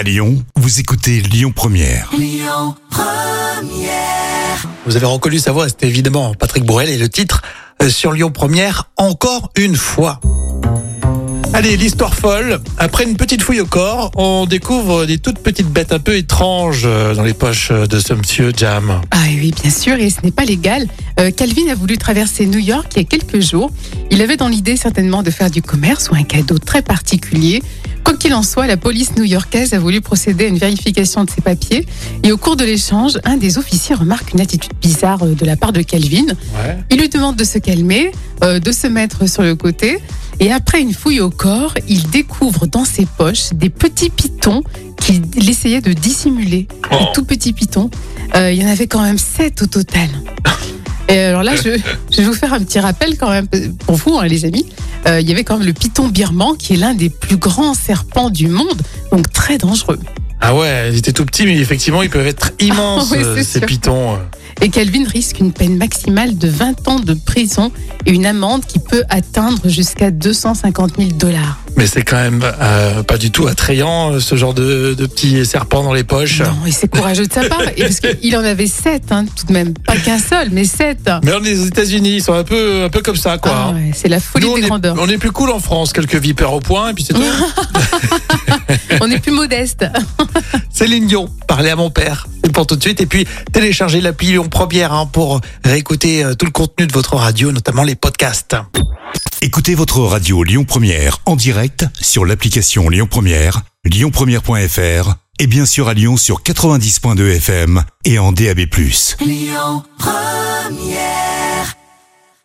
À Lyon, vous écoutez Lyon Première. Vous avez reconnu sa voix, c'était évidemment Patrick Bourrel et le titre euh, sur Lyon Première, encore une fois. Allez, l'histoire folle. Après une petite fouille au corps, on découvre des toutes petites bêtes un peu étranges euh, dans les poches de ce monsieur Jam. Ah oui, bien sûr, et ce n'est pas légal. Euh, Calvin a voulu traverser New York il y a quelques jours. Il avait dans l'idée certainement de faire du commerce ou un cadeau très particulier. Quoi qu'il en soit, la police new-yorkaise a voulu procéder à une vérification de ses papiers. Et au cours de l'échange, un des officiers remarque une attitude bizarre euh, de la part de Calvin. Ouais. Il lui demande de se calmer, euh, de se mettre sur le côté. Et après une fouille au corps, il découvre dans ses poches des petits pitons qu'il essayait de dissimuler. Oh. Des tout petits pitons. Euh, il y en avait quand même sept au total. Et alors là, je, je vais vous faire un petit rappel quand même pour vous, hein, les amis. Euh, il y avait quand même le python birman, qui est l'un des plus grands serpents du monde, donc très dangereux. Ah ouais, il était tout petit, mais effectivement, ils peuvent être immenses, Ah ouais, euh, ces sûr. pitons. Et Calvin risque une peine maximale de 20 ans de prison et une amende qui peut atteindre jusqu'à 250 000 dollars. Mais c'est quand même euh, pas du tout attrayant, euh, ce genre de, de petits serpents dans les poches. Non, et c'est courageux de sa part, et parce qu'il en avait 7, hein, tout de même. Pas qu'un seul, mais 7. Mais on est aux États-Unis, ils sont un peu, un peu comme ça, quoi. Ah ouais, c'est la folie Nous, on, des est, grandeurs. on est plus cool en France, quelques vipères au point, et puis c'est tout. On est plus modeste. Céline Dion, parlez à mon père. Pour tout de suite. Et puis, téléchargez l'appli Lyon Première hein, pour réécouter euh, tout le contenu de votre radio, notamment les podcasts. Écoutez votre radio Lyon Première en direct sur l'application Lyon Première, lyonpremière.fr et bien sûr à Lyon sur 90.2 FM et en DAB+.